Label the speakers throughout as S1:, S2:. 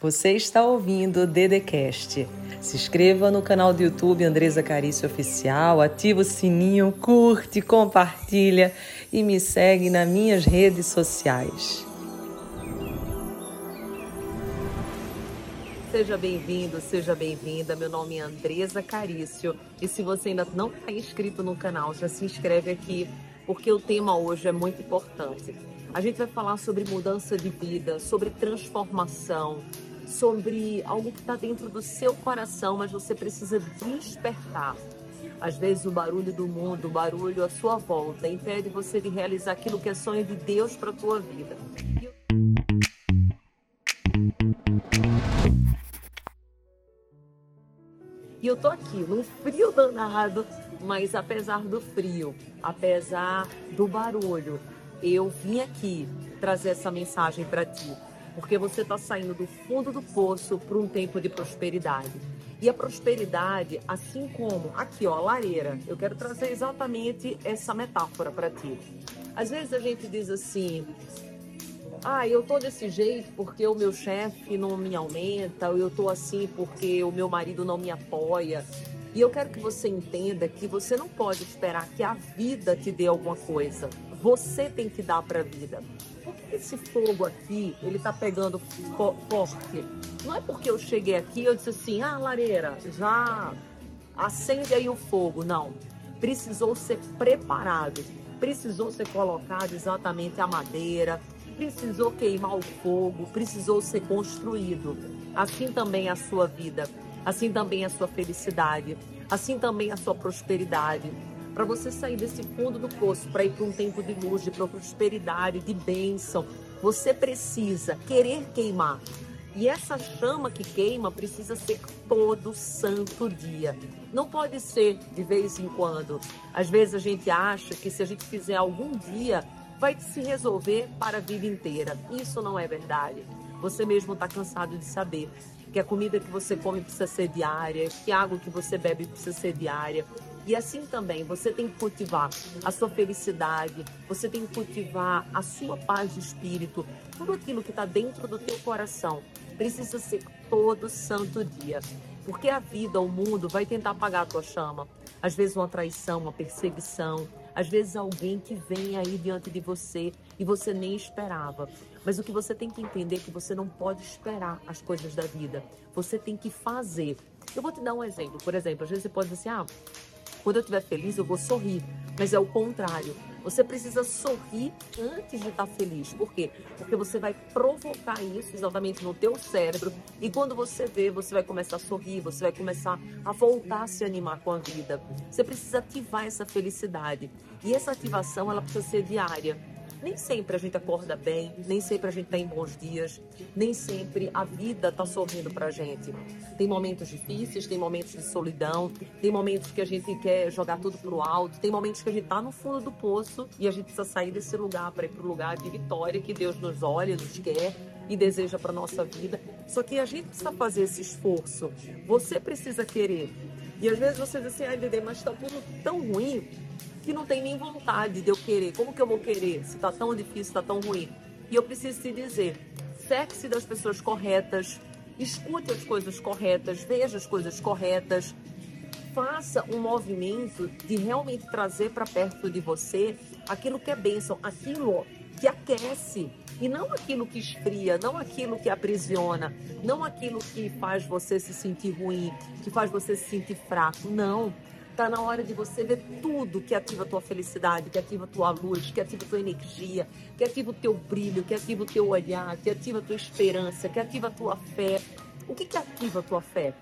S1: Você está ouvindo o Dedecast. Se inscreva no canal do YouTube Andresa Carício Oficial, ativa o sininho, curte, compartilha e me segue nas minhas redes sociais. Seja bem-vindo, seja bem-vinda. Meu nome é Andresa Carício e se você ainda não está inscrito no canal, já se inscreve aqui porque o tema hoje é muito importante. A gente vai falar sobre mudança de vida, sobre transformação, sobre algo que está dentro do seu coração, mas você precisa despertar. Às vezes o barulho do mundo, o barulho à sua volta, impede você de realizar aquilo que é sonho de Deus para a tua vida. E eu tô aqui num frio danado, mas apesar do frio, apesar do barulho, eu vim aqui trazer essa mensagem para ti porque você está saindo do fundo do poço para um tempo de prosperidade. E a prosperidade, assim como aqui, ó, a lareira, eu quero trazer exatamente essa metáfora para ti. Às vezes a gente diz assim: ah, eu tô desse jeito porque o meu chefe não me aumenta, ou eu tô assim porque o meu marido não me apoia. E eu quero que você entenda que você não pode esperar que a vida te dê alguma coisa. Você tem que dar para a vida esse fogo aqui, ele tá pegando forte. Não é porque eu cheguei aqui eu disse assim, ah, lareira, já acende aí o fogo. Não. Precisou ser preparado. Precisou ser colocado exatamente a madeira. Precisou queimar o fogo. Precisou ser construído. Assim também a sua vida. Assim também a sua felicidade. Assim também a sua prosperidade para você sair desse fundo do poço, para ir para um tempo de luz, de prosperidade, de bênção, você precisa querer queimar. E essa chama que queima precisa ser todo santo dia. Não pode ser de vez em quando. Às vezes a gente acha que se a gente fizer algum dia, vai se resolver para a vida inteira. Isso não é verdade. Você mesmo está cansado de saber que a comida que você come precisa ser diária, que a água que você bebe precisa ser diária, e assim também, você tem que cultivar a sua felicidade, você tem que cultivar a sua paz de espírito, tudo aquilo que está dentro do teu coração precisa ser todo santo dia. Porque a vida, o mundo vai tentar apagar a tua chama. Às vezes uma traição, uma perseguição, às vezes alguém que vem aí diante de você e você nem esperava. Mas o que você tem que entender é que você não pode esperar as coisas da vida. Você tem que fazer. Eu vou te dar um exemplo. Por exemplo, às vezes você pode dizer assim: ah, quando eu estiver feliz, eu vou sorrir. Mas é o contrário. Você precisa sorrir antes de estar feliz. Por quê? Porque você vai provocar isso exatamente no teu cérebro e quando você vê, você vai começar a sorrir, você vai começar a voltar a se animar com a vida. Você precisa ativar essa felicidade. E essa ativação, ela precisa ser diária. Nem sempre a gente acorda bem, nem sempre a gente está em bons dias, nem sempre a vida está sorrindo para a gente. Tem momentos difíceis, tem momentos de solidão, tem momentos que a gente quer jogar tudo pro alto, tem momentos que a gente está no fundo do poço e a gente precisa sair desse lugar para ir para o lugar de vitória que Deus nos olha, nos quer e deseja para nossa vida. Só que a gente precisa fazer esse esforço. Você precisa querer. E às vezes você diz assim, ai, Dede, mas está tudo tão ruim que não tem nem vontade de eu querer. Como que eu vou querer se está tão difícil, está tão ruim? E eu preciso te dizer, cerque-se das pessoas corretas, escute as coisas corretas, veja as coisas corretas, faça um movimento de realmente trazer para perto de você aquilo que é bênção, aquilo que aquece e não aquilo que esfria, não aquilo que aprisiona, não aquilo que faz você se sentir ruim, que faz você se sentir fraco. Não. Está na hora de você ver tudo que ativa a tua felicidade, que ativa a tua luz, que ativa a tua energia, que ativa o teu brilho, que ativa o teu olhar, que ativa a tua esperança, que ativa a tua fé. O que, que ativa a tua fé?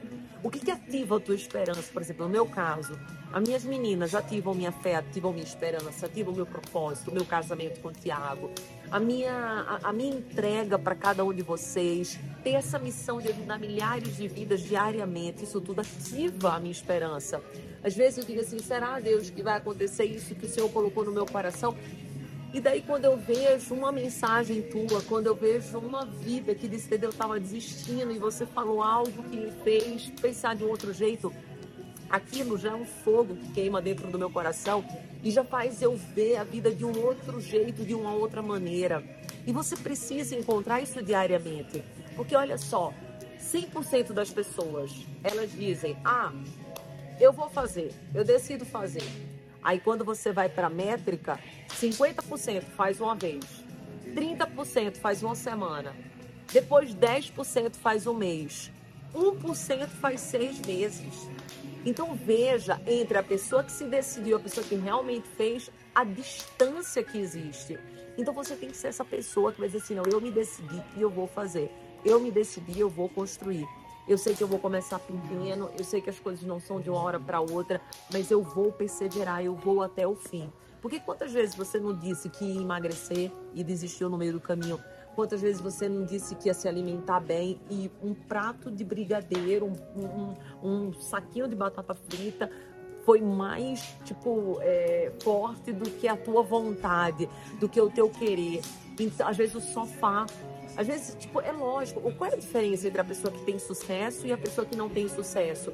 S1: O que, que ativa a tua esperança? Por exemplo, no meu caso, as minhas meninas ativam minha fé, ativam minha esperança, ativam meu propósito, meu casamento com o Tiago, a minha, a, a minha entrega para cada um de vocês, ter essa missão de ajudar milhares de vidas diariamente, isso tudo ativa a minha esperança. Às vezes eu digo assim, será Deus que vai acontecer isso que o Senhor colocou no meu coração? E daí quando eu vejo uma mensagem tua, quando eu vejo uma vida que disse que eu estava desistindo e você falou algo que me fez pensar de um outro jeito, aquilo já é um fogo que queima dentro do meu coração e já faz eu ver a vida de um outro jeito, de uma outra maneira. E você precisa encontrar isso diariamente. Porque olha só, 100% das pessoas, elas dizem: "Ah, eu vou fazer, eu decido fazer". Aí quando você vai para a métrica, 50% faz uma vez, 30% faz uma semana, depois 10% faz um mês, 1% faz seis meses. Então veja entre a pessoa que se decidiu, a pessoa que realmente fez, a distância que existe. Então você tem que ser essa pessoa que vai dizer assim, não, eu me decidi e eu vou fazer. Eu me decidi, eu vou construir. Eu sei que eu vou começar pequeno, eu sei que as coisas não são de uma hora para outra, mas eu vou perseverar, eu vou até o fim. Porque quantas vezes você não disse que ia emagrecer e desistiu no meio do caminho? Quantas vezes você não disse que ia se alimentar bem e um prato de brigadeiro, um, um, um saquinho de batata frita foi mais, tipo, é, forte do que a tua vontade, do que o teu querer. Então, às vezes o sofá às vezes, tipo, é lógico. Qual é a diferença entre a pessoa que tem sucesso e a pessoa que não tem sucesso?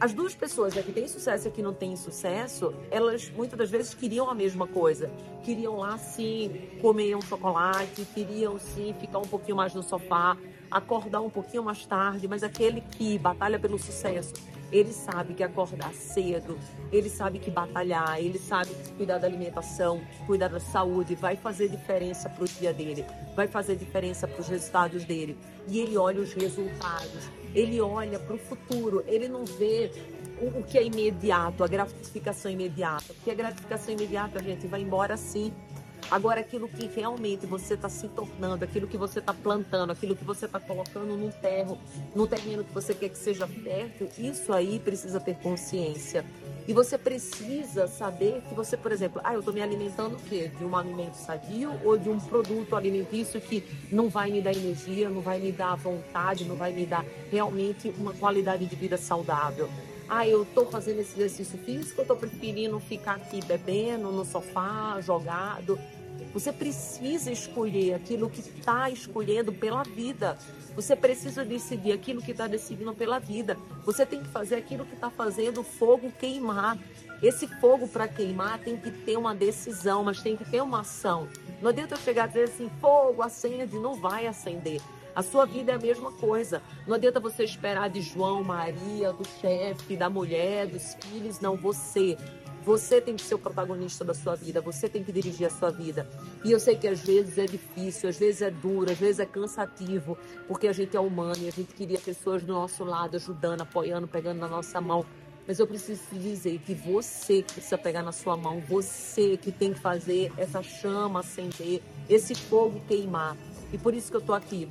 S1: As duas pessoas né, que têm sucesso e que não têm sucesso, elas muitas das vezes queriam a mesma coisa. Queriam lá sim comer um chocolate, queriam sim ficar um pouquinho mais no sofá, acordar um pouquinho mais tarde, mas aquele que batalha pelo sucesso ele sabe que acordar cedo, ele sabe que batalhar, ele sabe que cuidar da alimentação, cuidar da saúde vai fazer diferença para o dia dele, vai fazer diferença para os resultados dele. E ele olha os resultados, ele olha para o futuro, ele não vê o, que é imediato, a gratificação imediata. Porque a gratificação imediata, a gente, vai embora sim. Agora, aquilo que realmente você está se tornando, aquilo que você está plantando, aquilo que você está colocando no terro, no terreno que você quer que seja fértil, isso aí precisa ter consciência. E você precisa saber que você, por exemplo, ah, eu estou me alimentando o quê? De um alimento sadio ou de um produto alimentício que não vai me dar energia, não vai me dar vontade, não vai me dar realmente uma qualidade de vida saudável? Ah, eu estou fazendo esse exercício físico, eu estou preferindo ficar aqui bebendo no sofá, jogado. Você precisa escolher aquilo que está escolhendo pela vida. Você precisa decidir aquilo que está decidindo pela vida. Você tem que fazer aquilo que está fazendo o fogo queimar. Esse fogo para queimar tem que ter uma decisão, mas tem que ter uma ação. Não adianta eu chegar a dizer assim, fogo acende, não vai acender. A sua vida é a mesma coisa. Não adianta você esperar de João, Maria, do chefe, da mulher, dos filhos. Não, você. Você tem que ser o protagonista da sua vida, você tem que dirigir a sua vida. E eu sei que às vezes é difícil, às vezes é duro, às vezes é cansativo, porque a gente é humano e a gente queria pessoas do nosso lado, ajudando, apoiando, pegando na nossa mão. Mas eu preciso te dizer que você que precisa pegar na sua mão, você que tem que fazer essa chama acender, esse fogo queimar. E por isso que eu tô aqui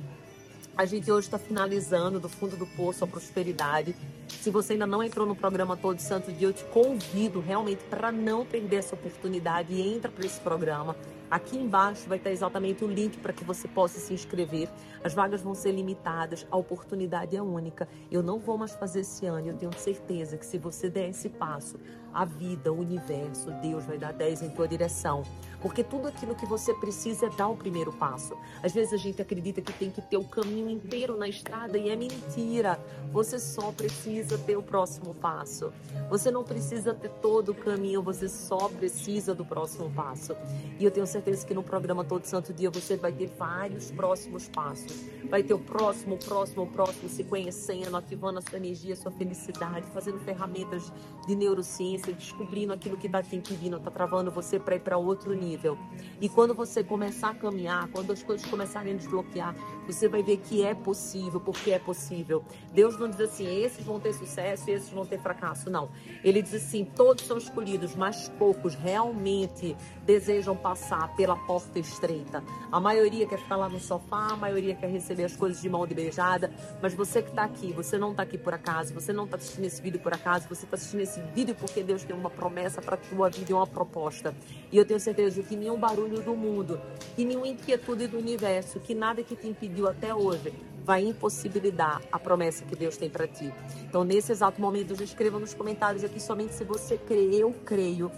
S1: a gente hoje está finalizando do fundo do poço a prosperidade. Se você ainda não entrou no programa Todo Santo Dia, eu te convido realmente para não perder essa oportunidade e entra para esse programa. Aqui embaixo vai estar exatamente o link para que você possa se inscrever. As vagas vão ser limitadas, a oportunidade é única. Eu não vou mais fazer esse ano, eu tenho certeza que se você der esse passo, a vida, o universo, Deus vai dar 10 em tua direção. Porque tudo aquilo que você precisa é dar o primeiro passo. Às vezes a gente acredita que tem que ter o caminho inteiro na estrada e é mentira. Você só precisa ter o próximo passo. Você não precisa ter todo o caminho, você só precisa do próximo passo. E eu tenho certeza certeza que no programa Todo Santo Dia você vai ter vários próximos passos. Vai ter o próximo, o próximo, o próximo, se conhecendo, ativando a sua energia, a sua felicidade, fazendo ferramentas de neurociência, descobrindo aquilo que está te impedindo, está travando você para ir para outro nível. E quando você começar a caminhar, quando as coisas começarem a desbloquear, você vai ver que é possível, porque é possível. Deus não diz assim, esses vão ter sucesso e esses vão ter fracasso, não. Ele diz assim, todos são escolhidos, mas poucos realmente desejam passar pela porta estreita. A maioria quer ficar lá no sofá, a maioria quer receber as coisas de mão de beijada, mas você que está aqui, você não está aqui por acaso, você não está assistindo esse vídeo por acaso, você está assistindo esse vídeo porque Deus tem uma promessa para a tua vida e uma proposta. E eu tenho certeza que nenhum barulho do mundo, que nenhuma inquietude do universo, que nada que te impediu até hoje vai impossibilitar a promessa que Deus tem para ti. Então, nesse exato momento, já escreva nos comentários aqui somente se você crê, eu creio.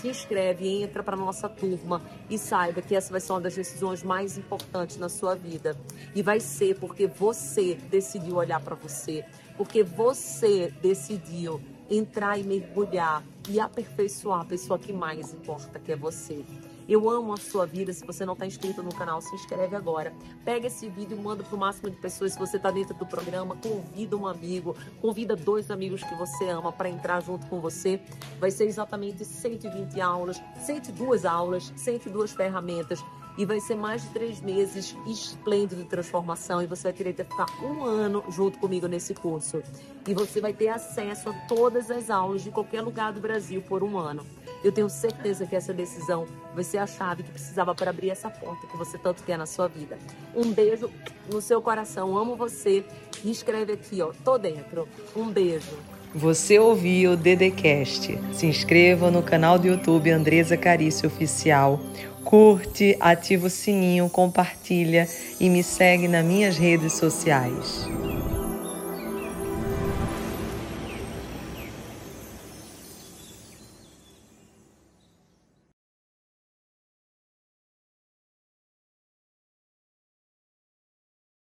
S1: Se inscreve, entra para nossa turma e saiba que essa vai ser uma das decisões mais importantes na sua vida. E vai ser porque você decidiu olhar para você, porque você decidiu entrar e mergulhar e aperfeiçoar a pessoa que mais importa, que é você. Eu amo a sua vida. Se você não está inscrito no canal, se inscreve agora. Pega esse vídeo, manda para o máximo de pessoas. Se você está dentro do programa, convida um amigo, convida dois amigos que você ama para entrar junto com você. Vai ser exatamente 120 aulas, 102 aulas, 102 ferramentas e vai ser mais de três meses esplêndido de transformação e você vai querer ficar um ano junto comigo nesse curso. E você vai ter acesso a todas as aulas de qualquer lugar do Brasil por um ano. Eu tenho certeza que essa decisão vai ser a chave que precisava para abrir essa porta que você tanto quer na sua vida. Um beijo no seu coração, amo você. E escreve aqui, ó, tô dentro. Um beijo.
S2: Você ouviu o Dedecast. Se inscreva no canal do YouTube Andresa Carício Oficial curte, ativa o sininho, compartilha e me segue nas minhas redes sociais.